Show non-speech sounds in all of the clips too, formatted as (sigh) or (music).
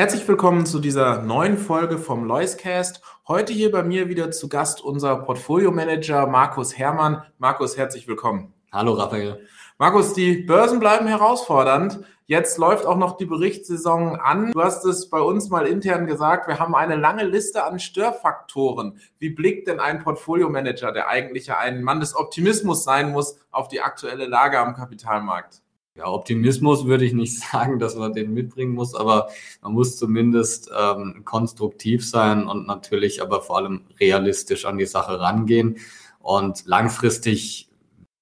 Herzlich willkommen zu dieser neuen Folge vom Loiscast. Heute hier bei mir wieder zu Gast unser Portfolio-Manager Markus Herrmann. Markus, herzlich willkommen. Hallo Raphael. Markus, die Börsen bleiben herausfordernd. Jetzt läuft auch noch die Berichtssaison an. Du hast es bei uns mal intern gesagt, wir haben eine lange Liste an Störfaktoren. Wie blickt denn ein Portfolio-Manager, der eigentlich ja ein Mann des Optimismus sein muss, auf die aktuelle Lage am Kapitalmarkt? Ja, Optimismus würde ich nicht (laughs) sagen, dass man den mitbringen muss, aber man muss zumindest ähm, konstruktiv sein und natürlich aber vor allem realistisch an die Sache rangehen. Und langfristig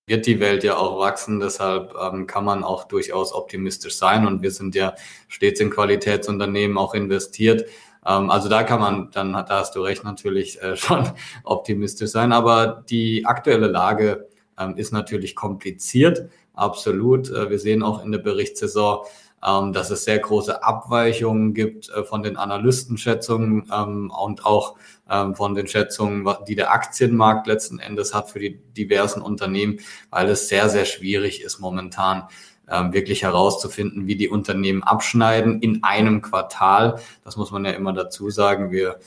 wird die Welt ja auch wachsen, deshalb ähm, kann man auch durchaus optimistisch sein und wir sind ja stets in Qualitätsunternehmen auch investiert. Ähm, also da kann man, dann da hast du recht, natürlich äh, (laughs) schon optimistisch sein, aber die aktuelle Lage ähm, ist natürlich kompliziert Absolut. Äh, wir sehen auch in der Berichtssaison, ähm, dass es sehr große Abweichungen gibt äh, von den Analystenschätzungen ähm, und auch ähm, von den Schätzungen, die der Aktienmarkt letzten Endes hat für die diversen Unternehmen, weil es sehr, sehr schwierig ist momentan wirklich herauszufinden, wie die Unternehmen abschneiden in einem Quartal. Das muss man ja immer dazu sagen. Wir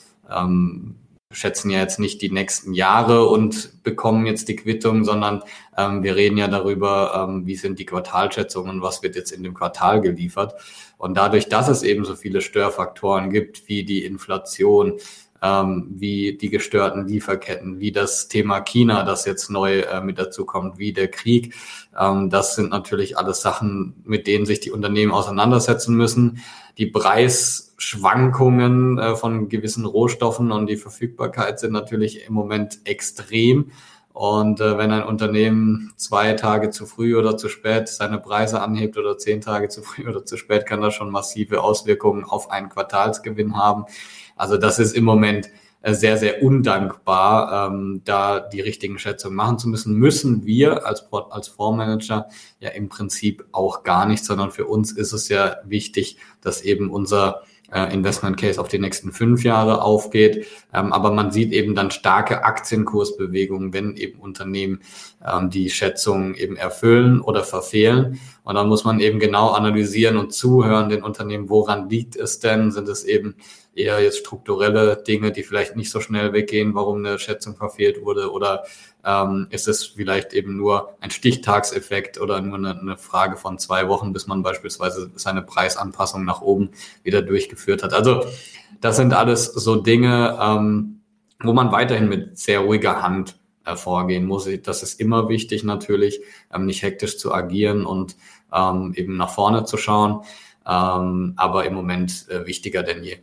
schätzen ja jetzt nicht die nächsten Jahre und bekommen jetzt die Quittung, sondern ähm, wir reden ja darüber, ähm, wie sind die Quartalschätzungen und was wird jetzt in dem Quartal geliefert. Und dadurch, dass es eben so viele Störfaktoren gibt, wie die Inflation, ähm, wie die gestörten Lieferketten, wie das Thema China, das jetzt neu äh, mit dazu kommt, wie der Krieg, ähm, das sind natürlich alles Sachen, mit denen sich die Unternehmen auseinandersetzen müssen. Die Preis Schwankungen äh, von gewissen Rohstoffen und die Verfügbarkeit sind natürlich im Moment extrem. Und äh, wenn ein Unternehmen zwei Tage zu früh oder zu spät seine Preise anhebt oder zehn Tage zu früh oder zu spät, kann das schon massive Auswirkungen auf einen Quartalsgewinn haben. Also das ist im Moment äh, sehr, sehr undankbar, ähm, da die richtigen Schätzungen machen zu müssen. Müssen wir als, als Fondsmanager ja im Prinzip auch gar nicht, sondern für uns ist es ja wichtig, dass eben unser äh, Investment Case auf die nächsten fünf Jahre aufgeht. Ähm, aber man sieht eben dann starke Aktienkursbewegungen, wenn eben Unternehmen ähm, die Schätzungen eben erfüllen oder verfehlen. Und dann muss man eben genau analysieren und zuhören den Unternehmen, woran liegt es denn? Sind es eben eher jetzt strukturelle Dinge, die vielleicht nicht so schnell weggehen, warum eine Schätzung verfehlt wurde? Oder ähm, ist es vielleicht eben nur ein Stichtagseffekt oder nur eine, eine, Frage von zwei Wochen, bis man beispielsweise seine Preisanpassung nach oben wieder durchgeführt hat? Also das sind alles so Dinge, ähm, wo man weiterhin mit sehr ruhiger Hand äh, vorgehen muss. Das ist immer wichtig natürlich, ähm, nicht hektisch zu agieren und ähm, eben nach vorne zu schauen, ähm, aber im Moment äh, wichtiger denn je.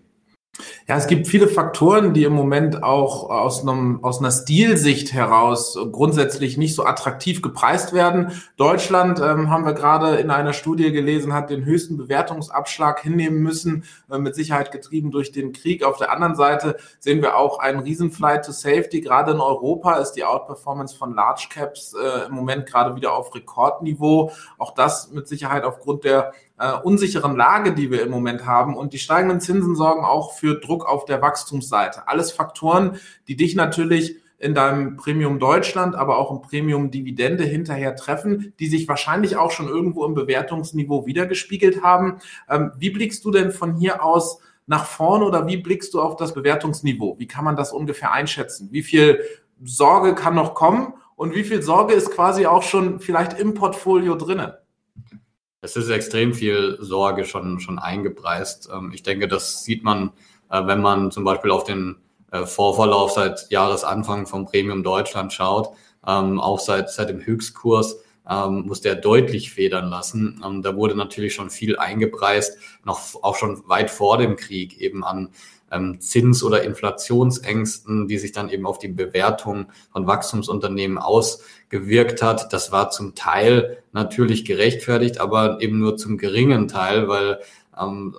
Ja, es gibt viele Faktoren, die im Moment auch aus, einem, aus einer Stilsicht heraus grundsätzlich nicht so attraktiv gepreist werden. Deutschland, ähm, haben wir gerade in einer Studie gelesen, hat den höchsten Bewertungsabschlag hinnehmen müssen, äh, mit Sicherheit getrieben durch den Krieg. Auf der anderen Seite sehen wir auch einen Riesenflight to Safety. Gerade in Europa ist die Outperformance von Large Caps äh, im Moment gerade wieder auf Rekordniveau. Auch das mit Sicherheit aufgrund der äh, unsicheren Lage, die wir im Moment haben. Und die steigenden Zinsen sorgen auch für Druck auf der Wachstumsseite. Alles Faktoren, die dich natürlich in deinem Premium Deutschland, aber auch im Premium Dividende hinterher treffen, die sich wahrscheinlich auch schon irgendwo im Bewertungsniveau wiedergespiegelt haben. Ähm, wie blickst du denn von hier aus nach vorne oder wie blickst du auf das Bewertungsniveau? Wie kann man das ungefähr einschätzen? Wie viel Sorge kann noch kommen und wie viel Sorge ist quasi auch schon vielleicht im Portfolio drinnen? Es ist extrem viel Sorge schon, schon eingepreist. Ähm, ich denke, das sieht man, wenn man zum Beispiel auf den äh, Vorverlauf seit Jahresanfang vom Premium Deutschland schaut, ähm, auch seit, seit dem Höchstkurs ähm, musste er deutlich federn lassen. Ähm, da wurde natürlich schon viel eingepreist, noch auch schon weit vor dem Krieg eben an ähm, Zins- oder Inflationsängsten, die sich dann eben auf die Bewertung von Wachstumsunternehmen ausgewirkt hat. Das war zum Teil natürlich gerechtfertigt, aber eben nur zum geringen Teil, weil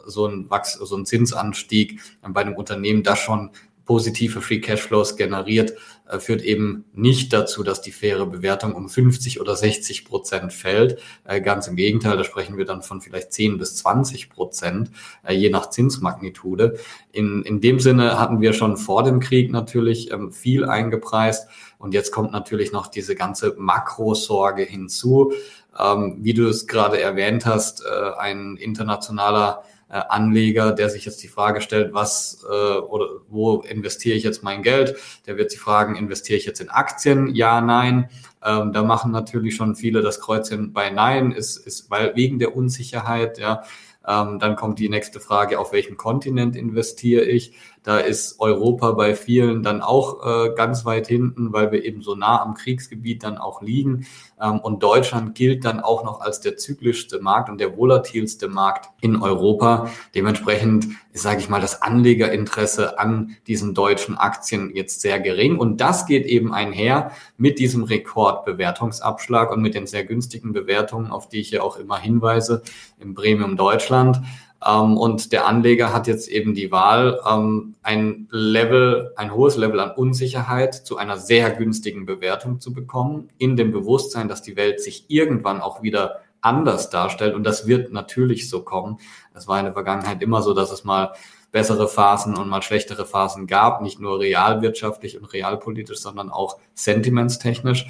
so ein Wachs so ein Zinsanstieg bei einem Unternehmen das schon positive Free Cashflows generiert, führt eben nicht dazu, dass die faire Bewertung um 50 oder 60 Prozent fällt. Äh, ganz im Gegenteil, da sprechen wir dann von vielleicht 10 bis 20 Prozent, äh, je nach Zinsmagnitude. In, in dem Sinne hatten wir schon vor dem Krieg natürlich ähm, viel eingepreist. Und jetzt kommt natürlich noch diese ganze Makrosorge hinzu. Ähm, wie du es gerade erwähnt hast, ein internationaler äh, Anleger, der sich jetzt die Frage stellt, was äh, oder wo investiere ich jetzt mein Geld? Der wird sich fragen, investiere ich jetzt in Aktien? Ja, nein. Ähm, da machen natürlich schon viele das Kreuzchen bei Nein, ist, ist weil wegen der Unsicherheit, ja. Ähm, dann kommt die nächste Frage, auf welchem Kontinent investiere ich? Da ist Europa bei vielen dann auch äh, ganz weit hinten, weil wir eben so nah am Kriegsgebiet dann auch liegen. Ähm, und Deutschland gilt dann auch noch als der zyklischste Markt und der volatilste Markt in Europa. Dementsprechend sage ich mal, das Anlegerinteresse an diesen deutschen Aktien jetzt sehr gering. Und das geht eben einher mit diesem Rekordbewertungsabschlag und mit den sehr günstigen Bewertungen, auf die ich ja auch immer hinweise im Premium Deutschland. Ähm, und der Anleger hat jetzt eben die Wahl, ähm, ein Level, ein hohes Level an Unsicherheit zu einer sehr günstigen Bewertung zu bekommen, in dem Bewusstsein, dass die Welt sich irgendwann auch wieder anders darstellt. Und das wird natürlich so kommen. Es war in der Vergangenheit immer so, dass es mal bessere Phasen und mal schlechtere Phasen gab, nicht nur realwirtschaftlich und realpolitisch, sondern auch sentimentstechnisch.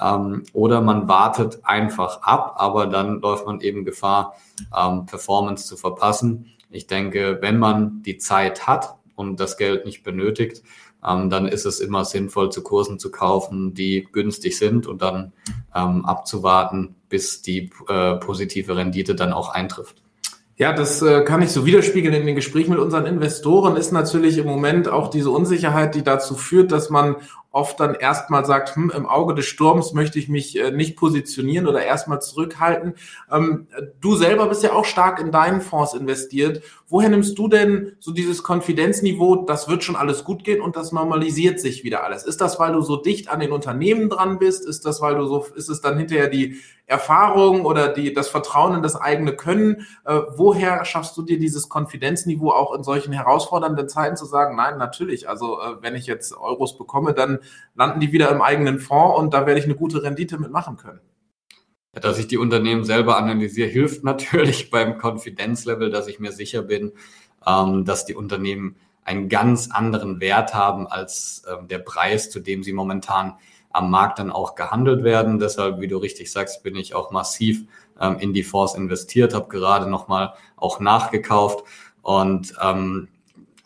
Ähm, oder man wartet einfach ab, aber dann läuft man eben Gefahr, ähm, Performance zu verpassen. Ich denke, wenn man die Zeit hat und das Geld nicht benötigt, ähm, dann ist es immer sinnvoll, zu Kursen zu kaufen, die günstig sind und dann ähm, abzuwarten, bis die äh, positive Rendite dann auch eintrifft. Ja, das äh, kann ich so widerspiegeln in den Gesprächen mit unseren Investoren, ist natürlich im Moment auch diese Unsicherheit, die dazu führt, dass man oft dann erstmal sagt, hm, im Auge des Sturms möchte ich mich äh, nicht positionieren oder erstmal zurückhalten. Ähm, du selber bist ja auch stark in deinen Fonds investiert. Woher nimmst du denn so dieses Konfidenzniveau, das wird schon alles gut gehen und das normalisiert sich wieder alles? Ist das, weil du so dicht an den Unternehmen dran bist? Ist das, weil du so, ist es dann hinterher die Erfahrung oder die, das Vertrauen in das eigene Können? Äh, woher schaffst du dir dieses Konfidenzniveau auch in solchen herausfordernden Zeiten zu sagen, nein, natürlich, also äh, wenn ich jetzt Euros bekomme, dann landen die wieder im eigenen Fonds und da werde ich eine gute Rendite mitmachen können. Ja, dass ich die Unternehmen selber analysiere, hilft (laughs) natürlich beim Konfidenzlevel, dass ich mir sicher bin, ähm, dass die Unternehmen einen ganz anderen Wert haben als ähm, der Preis, zu dem sie momentan am Markt dann auch gehandelt werden. Deshalb, wie du richtig sagst, bin ich auch massiv ähm, in die Fonds investiert, habe gerade nochmal auch nachgekauft und ähm,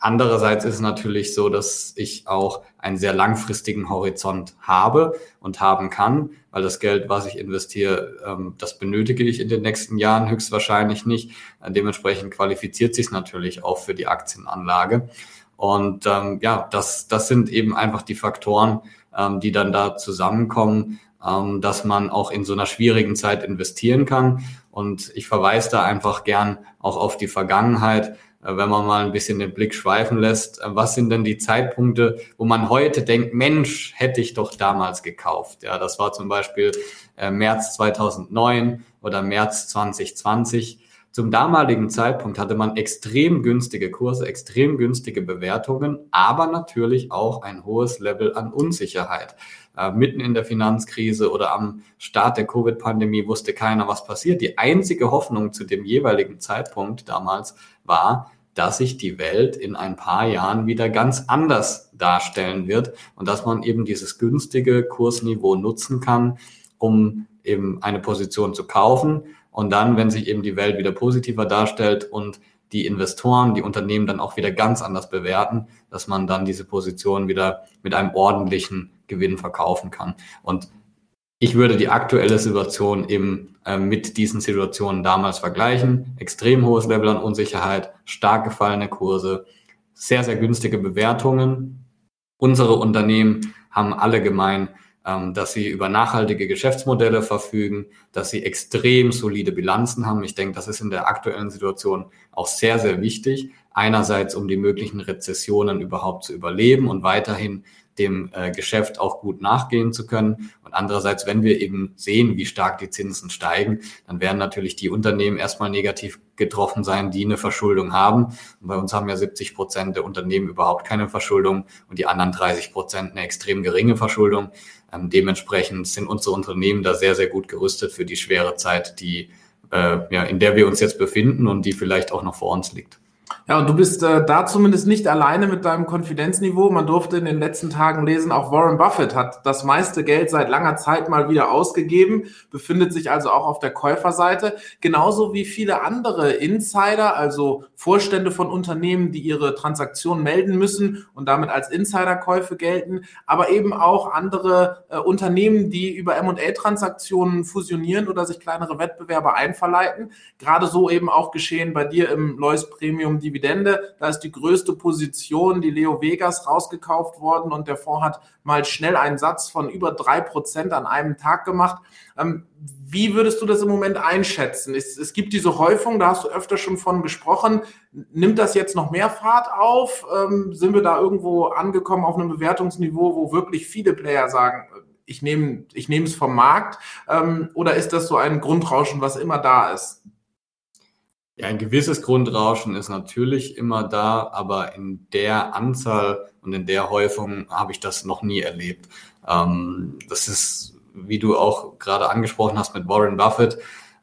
Andererseits ist es natürlich so, dass ich auch einen sehr langfristigen Horizont habe und haben kann, weil das Geld, was ich investiere, ähm, das benötige ich in den nächsten Jahren höchstwahrscheinlich nicht. Dementsprechend qualifiziert sich natürlich auch für die Aktienanlage. Und ähm, ja, das, das sind eben einfach die Faktoren, ähm, die dann da zusammenkommen, ähm, dass man auch in so einer schwierigen Zeit investieren kann. Und ich verweise da einfach gern auch auf die Vergangenheit äh, wenn man mal ein bisschen den Blick schweifen lässt, äh, was sind denn die Zeitpunkte, wo man heute denkt, Mensch, hätte ich doch damals gekauft. Ja, das war zum Beispiel äh, März 2009 oder März 2020. Zum damaligen Zeitpunkt hatte man extrem günstige Kurse, extrem günstige Bewertungen, aber natürlich auch ein hohes Level an Unsicherheit. Äh, mitten in der Finanzkrise oder am Start der Covid-Pandemie wusste keiner, was passiert. Die einzige Hoffnung zu dem jeweiligen Zeitpunkt damals war, dass sich die Welt in ein paar Jahren wieder ganz anders darstellen wird und dass man eben dieses günstige Kursniveau nutzen kann, um eben eine Position zu kaufen und dann, wenn sich eben die Welt wieder positiver darstellt und die Investoren, die Unternehmen dann auch wieder ganz anders bewerten, dass man dann diese Position wieder mit einem ordentlichen Gewinn verkaufen kann. Und ich würde die aktuelle Situation eben äh, mit diesen Situationen damals vergleichen. Extrem hohes Level an Unsicherheit, stark gefallene Kurse, sehr, sehr günstige Bewertungen. Unsere Unternehmen haben alle gemein, dass sie über nachhaltige Geschäftsmodelle verfügen, dass sie extrem solide Bilanzen haben. Ich denke, das ist in der aktuellen Situation auch sehr, sehr wichtig. Einerseits, um die möglichen Rezessionen überhaupt zu überleben und weiterhin dem äh, Geschäft auch gut nachgehen zu können. Und andererseits, wenn wir eben sehen, wie stark die Zinsen steigen, dann werden natürlich die Unternehmen erstmal negativ getroffen sein, die eine Verschuldung haben. Und bei uns haben ja 70 Prozent der Unternehmen überhaupt keine Verschuldung und die anderen 30 Prozent eine extrem geringe Verschuldung. Ähm, dementsprechend sind unsere Unternehmen da sehr, sehr gut gerüstet für die schwere Zeit, die, äh, ja, in der wir uns jetzt befinden und die vielleicht auch noch vor uns liegt. Ja, und du bist äh, da zumindest nicht alleine mit deinem Konfidenzniveau. Man durfte in den letzten Tagen lesen, auch Warren Buffett hat das meiste Geld seit langer Zeit mal wieder ausgegeben, befindet sich also auch auf der Käuferseite, genauso wie viele andere Insider, also Vorstände von Unternehmen, die ihre Transaktionen melden müssen und damit als Insiderkäufe gelten, aber eben auch andere äh, Unternehmen, die über M&A-Transaktionen fusionieren oder sich kleinere Wettbewerber einverleiten. Gerade so eben auch geschehen bei dir im Lois Premium Dividende. Da ist die größte Position, die Leo Vegas, rausgekauft worden und der Fonds hat mal schnell einen Satz von über drei Prozent an einem Tag gemacht. Ähm, wie würdest du das im Moment einschätzen? Es, es, gibt diese Häufung, da hast du öfter schon von gesprochen. Nimmt das jetzt noch mehr Fahrt auf? Ähm, sind wir da irgendwo angekommen auf einem Bewertungsniveau, wo wirklich viele Player sagen, ich nehme ich nehme es vom Markt? Ähm, oder ist das so ein Grundrauschen, was immer da ist? Ja, ein gewisses Grundrauschen ist natürlich immer da, aber in der Anzahl und in der Häufung habe ich das noch nie erlebt. Ähm, das ist, wie du auch gerade angesprochen hast mit Warren Buffett.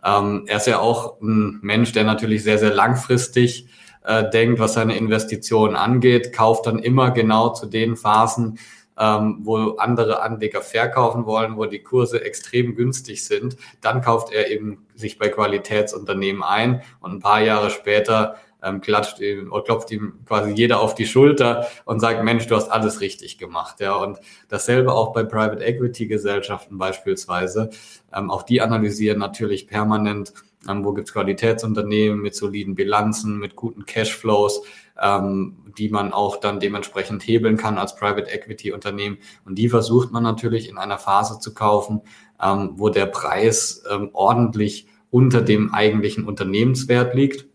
Ähm, er ist ja auch ein Mensch, der natürlich sehr, sehr langfristig äh, denkt, was seine Investitionen angeht, kauft dann immer genau zu den Phasen, ähm, wo andere Anleger verkaufen wollen, wo die Kurse extrem günstig sind, dann kauft er eben sich bei Qualitätsunternehmen ein und ein paar Jahre später ähm, klatscht ihm oder klopft ihm quasi jeder auf die Schulter und sagt, Mensch, du hast alles richtig gemacht. Ja, und dasselbe auch bei Private Equity Gesellschaften beispielsweise. Ähm, auch die analysieren natürlich permanent, ähm, wo gibt's Qualitätsunternehmen mit soliden Bilanzen, mit guten Cashflows, ähm, die man auch dann dementsprechend hebeln kann als Private Equity Unternehmen. Und die versucht man natürlich in einer Phase zu kaufen, ähm, wo der Preis ähm, ordentlich unter dem eigentlichen Unternehmenswert liegt.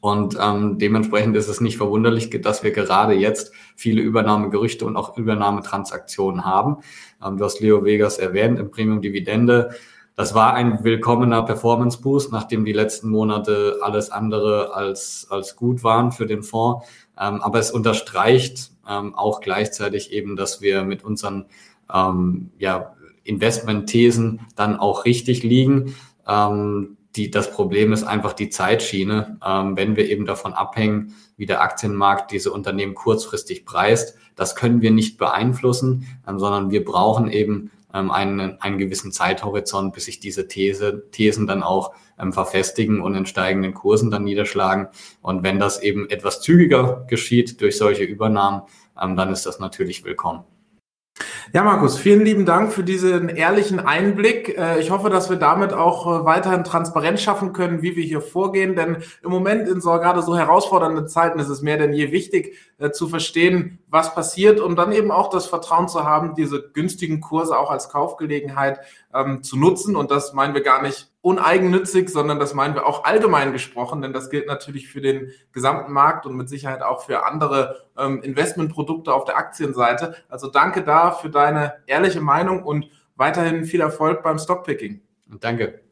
Und ähm, dementsprechend ist es nicht verwunderlich, dass wir gerade jetzt viele Übernahmegerüchte und auch Übernahmetransaktionen haben. Ähm, du hast Leo Vegas erwähnt im Premium Dividende. Das war ein willkommener Performance Boost, nachdem die letzten Monate alles andere als, als gut waren für den Fonds. Ähm, aber es unterstreicht ähm, auch gleichzeitig eben, dass wir mit unseren ähm, ja, Investmentthesen dann auch richtig liegen. Ähm, die, das Problem ist einfach die Zeitschiene. Ähm, wenn wir eben davon abhängen, wie der Aktienmarkt diese Unternehmen kurzfristig preist, das können wir nicht beeinflussen, ähm, sondern wir brauchen eben ähm, einen, einen gewissen Zeithorizont, bis sich diese These, Thesen dann auch ähm, verfestigen und in steigenden Kursen dann niederschlagen. Und wenn das eben etwas zügiger geschieht durch solche Übernahmen, ähm, dann ist das natürlich willkommen. Ja, Markus, vielen lieben Dank für diesen ehrlichen Einblick. Äh, ich hoffe, dass wir damit auch äh, weiterhin Transparenz schaffen können, wie wir hier vorgehen. Denn im Moment in so gerade so herausfordernden Zeiten ist es mehr denn je wichtig äh, zu verstehen, was passiert und dann eben auch das Vertrauen zu haben, diese günstigen Kurse auch als Kaufgelegenheit ähm, zu nutzen. Und das meinen wir gar nicht uneigennützig, sondern das meinen wir auch allgemein gesprochen, denn das gilt natürlich für den gesamten Markt und mit Sicherheit auch für andere ähm, Investmentprodukte auf der Aktienseite. Also danke da für deine ehrliche Meinung und weiterhin viel Erfolg beim Stockpicking. Danke.